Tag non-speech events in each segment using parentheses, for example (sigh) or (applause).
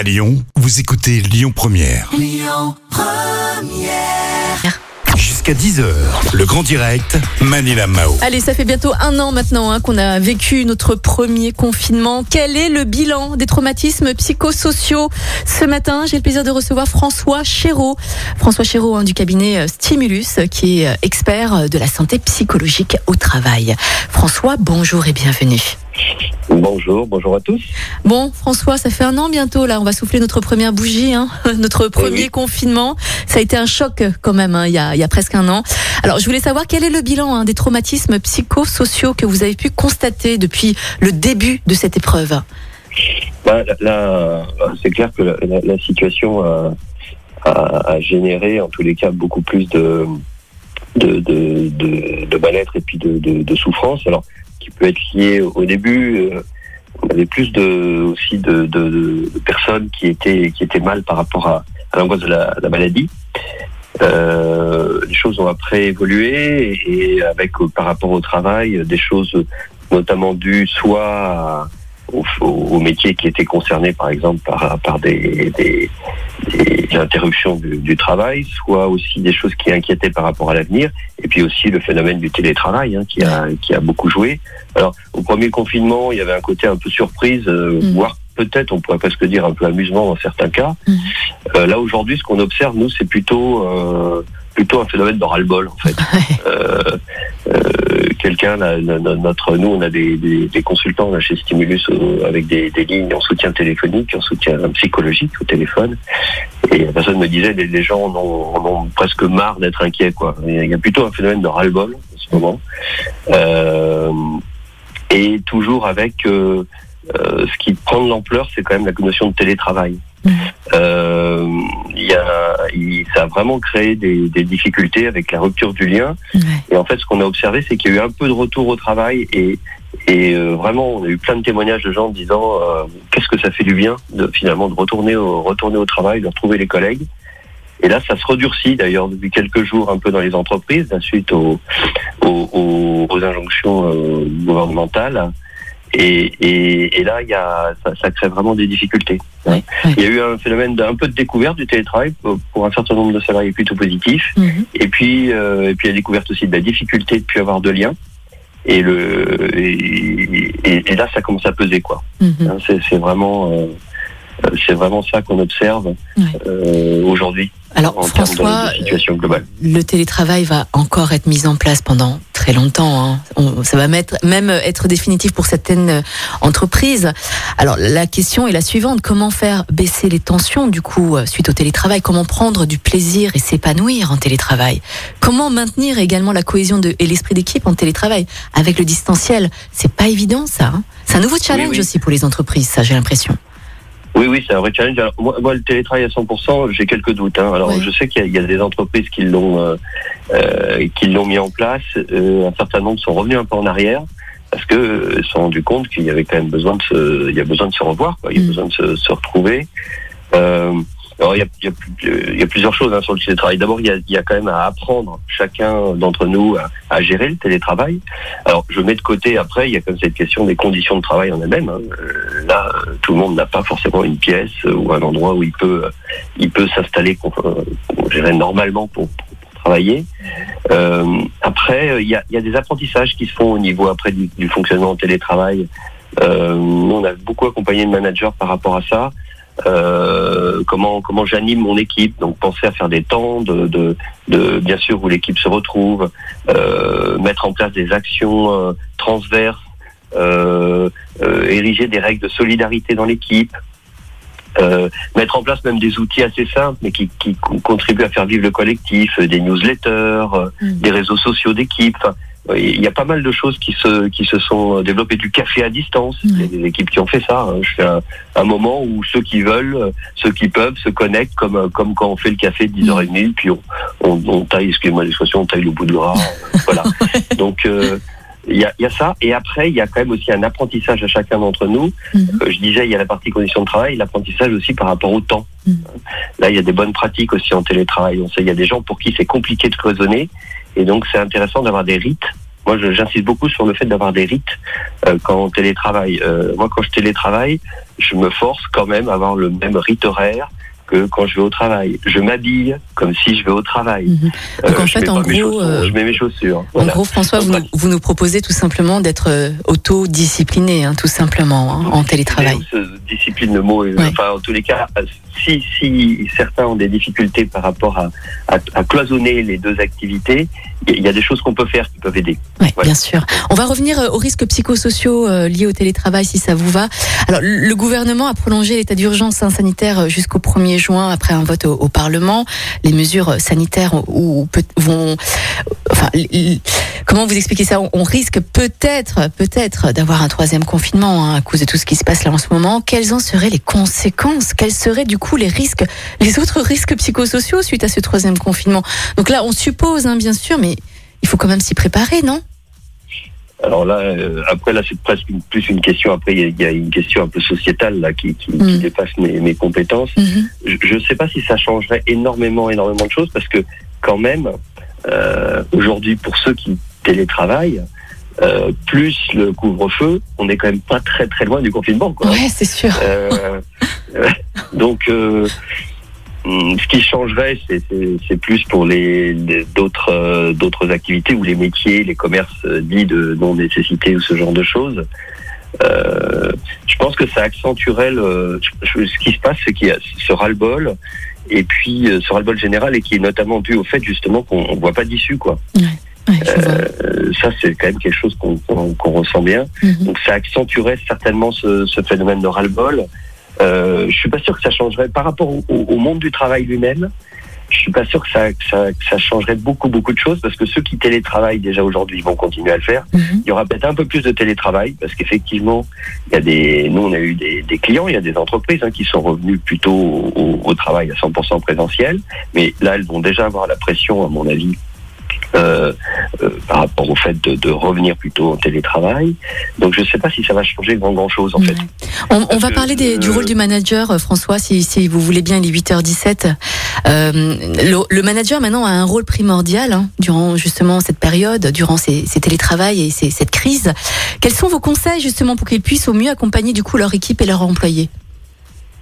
À Lyon, vous écoutez Lyon Première. Jusqu'à 10h, le grand direct, Manila Mao. Allez, ça fait bientôt un an maintenant hein, qu'on a vécu notre premier confinement. Quel est le bilan des traumatismes psychosociaux Ce matin, j'ai le plaisir de recevoir François Chéreau. François Chéreau hein, du cabinet euh, Stimulus, qui est euh, expert de la santé psychologique au travail. François, bonjour et bienvenue. Bonjour, bonjour à tous. Bon, François, ça fait un an bientôt là. On va souffler notre première bougie, hein, (laughs) notre premier oui. confinement. Ça a été un choc quand même hein, il, y a, il y a presque un an. Alors, je voulais savoir quel est le bilan hein, des traumatismes psychosociaux que vous avez pu constater depuis le début de cette épreuve? Bah, là, c'est clair que la, la- la situation a, a- a généré, en tous les cas, beaucoup plus de, de, de, de, de mal-être et puis de, de, de souffrance. Alors, qui peut être lié au début. euh, on avait plus de aussi de, de, de- personnes qui étaient qui étaient mal par rapport à, à l'angoisse de la, la maladie. Euh, les choses ont après évolué et avec par rapport au travail des choses notamment dues soit à- au, au, au métier qui était concerné par exemple par, par des, des, des interruptions du, du travail, soit aussi des choses qui inquiétaient par rapport à l'avenir, et puis aussi le phénomène du télétravail hein, qui, a, qui a beaucoup joué. Alors au premier confinement, il y avait un côté un peu surprise, euh, Mhm. voire peut-être, on pourrait presque dire un peu amusement dans certains cas. Mhm. Euh, là aujourd'hui, ce qu'on observe, nous, c'est plutôt euh, plutôt un phénomène de ras-le-bol en fait. (laughs) Euh, euh, quelqu'un, notre, nous, on a des, consultants chez Stimulus avec des, des lignes en soutien téléphonique, en soutien psychologique au téléphone. Et la personne me disait, les, les gens en ont, en ont presque marre d'être inquiets. Quoi. Il y a plutôt un phénomène de ras-le-bol en ce moment. Euh, et toujours avec euh, euh, ce qui prend de l'ampleur, c'est quand même la notion de télétravail. Euh, il y a, il- ça a vraiment créé des, des difficultés avec la rupture du lien. Ouais. Et en fait, ce qu'on a observé, c'est qu'il y a eu un peu de retour au travail et, et euh, vraiment, on a eu plein de témoignages de gens disant euh, qu'est-ce que ça fait du bien de finalement de retourner au, retourner au travail, de retrouver les collègues. Et là, ça se redurcit d'ailleurs depuis quelques jours un peu dans les entreprises, suite aux, aux, aux- aux injonctions euh, gouvernementales. Et, et, et là, il y a, ça, ça crée vraiment des difficultés. Ouais, ouais. Il y a eu un phénomène d'un peu de découverte du télétravail pour, pour un certain nombre de salariés plutôt positif. Mhm. Et puis, euh, et puis la découverte aussi de la difficulté de plus avoir de lien. Et le et, là, ça commence à peser quoi. Hein, C'est vraiment euh, c'est vraiment ça qu'on observe Ouais. euh, aujourd'hui Alors, en François, de, de situation globale. le télétravail va encore être mis en place pendant très longtemps. hein. On- ça va mettre, même être définitif pour certaines euh, entreprises. Alors la question est la suivante comment faire baisser les tensions du coup euh, suite au télétravail? Comment prendre du plaisir et s'épanouir en télétravail? Comment maintenir également la cohésion de, et l'esprit d'équipe en télétravail avec le distanciel? C'est pas évident ça. hein. c'est un nouveau challenge oui. aussi pour les entreprises, ça j'ai l'impression. Oui, oui, c'est un vrai challenge. Alors, moi, moi, le télétravail à 100%, j'ai quelques doutes. hein. Alors, Ouais. je sais qu'il y, y a des entreprises qui l'ont euh, euh, qui l'ont mis en place. Euh, un certain nombre sont revenus un peu en arrière parce que euh, se sont rendus compte qu'il y avait quand même besoin de se, il y a besoin de se revoir, quoi. Il y a Mm. besoin de se, se retrouver. Euh, alors, il y a, il y a il y a plusieurs choses hein, sur le télétravail. D'abord, il y, a, il y a quand même à apprendre chacun d'entre nous à, à gérer le télétravail. Alors, je mets de côté après, il y a comme cette question des conditions de travail en elles-mêmes. hein. Là, euh, tout le monde n'a pas forcément une pièce euh, ou un endroit où il peut, euh, il peut s'installer, normalement pour, travailler. Euh, après, il y, a, des apprentissages qui se font au niveau après du, fonctionnement en télétravail. Euh, nous, on a beaucoup accompagné le manager par rapport à ça. Euh, comment comment j'anime mon équipe donc penser à faire des temps de, de, de bien sûr où l'équipe se retrouve euh, mettre en place des actions transverses ériger des règles de solidarité dans l'équipe euh, mettre en place même des outils assez simples mais qui, qui co- contribuent à faire vivre le collectif euh, des newsletters euh, Mm. des réseaux sociaux d'équipe euh, il y a pas mal de choses qui se qui se sont développées du café à distance Mm. il y a des équipes qui ont fait ça hein. je fais un, un moment où ceux qui veulent euh, ceux qui peuvent se connectent comme euh, comme quand on fait le café de 10h30 puis on, on, on taille excusez-moi l'expression on taille le bout de gras euh, voilà (laughs) donc euh, il y, a, il y a ça et après il y a quand même aussi un apprentissage à chacun d'entre nous Mhm. Euh, je disais il y a la partie conditions de travail l'apprentissage aussi par rapport au temps Mhm. là il y a des bonnes pratiques aussi en télétravail on sait il y a des gens pour qui c'est compliqué de cloisonner et donc c'est intéressant d'avoir des rites moi, j'insiste beaucoup sur le fait d'avoir des rites euh, quand on télétravaille. Euh, moi, quand je télétravaille, je me force quand même à avoir le même rite horaire que quand je vais au travail. Je m'habille comme si je vais au travail. Mhm. Donc en fait, en gros, je mets mes chaussures. En gros, François, vous, nous, vous nous proposez tout simplement d'être auto-discipliné, hein, tout simplement, hein, en télétravail. Discipline, le mot. Enfin, en tous les cas, si, si certains ont des difficultés par rapport à, à, cloisonner les deux activités, il y a des choses qu'on peut faire qui peuvent aider. Oui, bien sûr. On va revenir euh, aux risques psychosociaux euh, liés au télétravail, si ça vous va. Alors, le gouvernement a prolongé l'état d'urgence hein, sanitaire euh, jusqu'au 1er juin après un vote au, Parlement. Les mesures sanitaires où, vont, enfin, comment vous expliquez ça? On, risque peut-être, peut-être d'avoir un troisième confinement hein, à cause de tout ce qui se passe là en ce moment. Quelles en seraient les conséquences? Quels seraient du coup les risques, les autres risques psychosociaux suite à ce troisième confinement? Donc là, on suppose, hein, bien sûr, mais il faut quand même s'y préparer, non? Alors là, euh, après là, c'est presque plus une question. Après, il y, a une question un peu sociétale là qui, qui, mm. dépasse mes, compétences. Mm-hmm. Je ne sais pas si ça changerait énormément, énormément de choses parce que quand même, euh, aujourd'hui, pour ceux qui télétravaillent, euh, plus le couvre-feu, on n'est quand même pas très très loin du confinement. Quoi. Ouais, c'est sûr. Euh, (laughs) donc, euh, ce qui changerait, c'est plus pour les d'autres d'autres activités ou les métiers, les commerces dits de non nécessité ou ce genre de choses. je pense que ça accentuerait le. Ce qui se passe, c'est qu'il y a ce ras-le-bol et puis ce ras-le-bol général et qui est notamment dû au fait justement qu'on voit pas d'issue, quoi. Ouais. Euh, ça, c'est quand même quelque chose qu'on ressent bien. Mhm. Donc, ça accentuerait certainement ce, phénomène de ras-le-bol. Euh, je suis pas sûr que ça changerait par rapport au, monde du travail lui-même. Je suis pas sûr que ça, ça, changerait beaucoup beaucoup de choses parce que ceux qui télétravaillent déjà aujourd'hui vont continuer à le faire. Mhm. Il y aura peut-être un peu plus de télétravail parce qu'effectivement, il y a des, nous on a eu des, clients, il y a des entreprises hein, qui sont revenus plutôt au, au travail à 100% présentiel, mais là elles vont déjà avoir la pression, à mon avis, euh, par rapport au fait de, revenir plutôt en télétravail. Donc je ne sais pas si ça va changer grand grand chose en fait. On, va parler du rôle du manager, euh, François, si, si, vous voulez bien, il est 8h17. le, manager maintenant a un rôle primordial hein, durant justement cette période, durant ces, ces télétravails et cette crise. Quels sont vos conseils justement pour qu'ils puissent au mieux accompagner du coup leur équipe et leurs employés?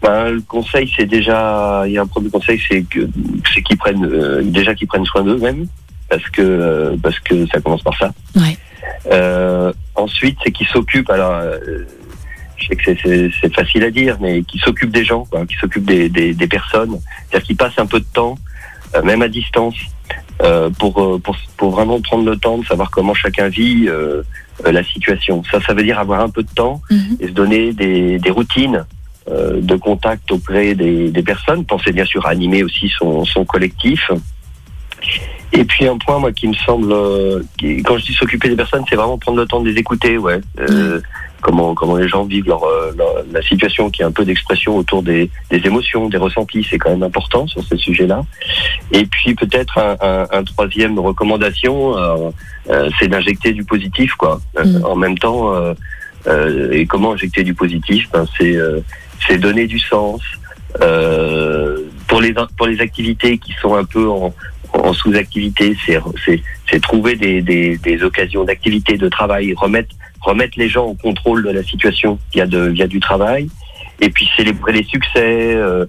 Ben, le conseil, c'est déjà, il y a un premier conseil, c'est que c'est qu'ils prennent déjà qu'ils prennent soin d'eux-mêmes, parce que parce que ça commence par ça. Ouais. Euh, ensuite, c'est qu'ils s'occupent. Alors, euh, je sais que c'est facile à dire, mais qui s'occupent des gens, quoi, qui s'occupent des, des, des, personnes, c'est-à-dire qu'ils passent un peu de temps, euh, même à distance, euh, pour, euh, pour, pour vraiment prendre le temps de savoir comment chacun vit la situation. Ça, ça veut dire avoir un peu de temps mhm. et se donner des, des routines de contact auprès des, des personnes. Penser bien sûr à animer aussi son, son collectif. Et puis un point, moi, qui me semble, euh, quand je dis s'occuper des personnes, c'est vraiment prendre le temps de les écouter, ouais. Euh, comment comment les gens vivent leur, euh, la situation, qui est un peu d'expression autour des, des, émotions, des ressentis, c'est quand même important sur ce sujet-là. Et puis peut-être un, un, un, troisième recommandation, c'est d'injecter du positif, quoi. Mm. En même temps, et comment injecter du positif ben, c'est c'est donner du sens. pour les pour les activités qui sont un peu en, en sous-activité, c'est trouver des, des, des occasions d'activité, de travail, remettre, remettre les gens au contrôle de la situation via, de, via du travail, et puis célébrer les succès, euh,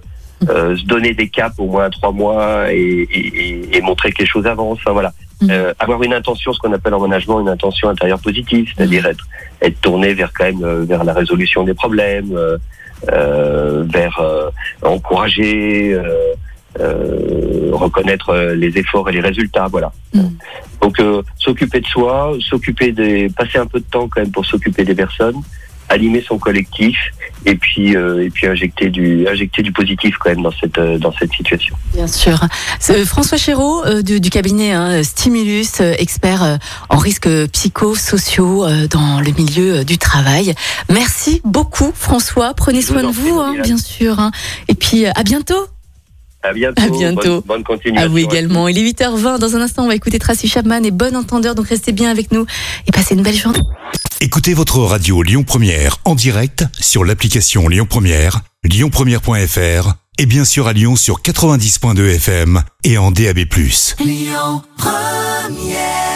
euh, se donner des caps au moins trois mois et, et, et montrer que les choses avancent. Enfin, voilà. Mm. Euh, avoir une intention, ce qu'on appelle en management une intention intérieure positive, c'est-à-dire être, être tourné vers quand même euh, vers la résolution des problèmes, euh, vers encourager. Euh, reconnaître euh, les efforts et les résultats, voilà. Mm. Donc euh, s'occuper de soi, s'occuper des, passer un peu de temps quand même pour s'occuper des personnes, animer son collectif et puis et puis injecter du injecter du positif quand même dans cette dans cette situation. Bien sûr. François Chéreau du, du, cabinet hein, Stimulus, expert en risques psychosociaux dans le milieu du travail. Merci beaucoup François. Prenez soin de vous, hein, bien sûr. Hein. Et puis à bientôt. À bientôt. À bientôt. Bonne, continuation. À vous également. Il est 8h20. Dans un instant, on va écouter Tracy Chapman et bon entendeur. Donc restez bien avec nous et passez une belle journée. Écoutez votre radio Lyon Première en direct sur l'application Lyon Première, lyonpremière.fr et bien sûr à Lyon sur 90.2 FM et en DAB+. Lyon Première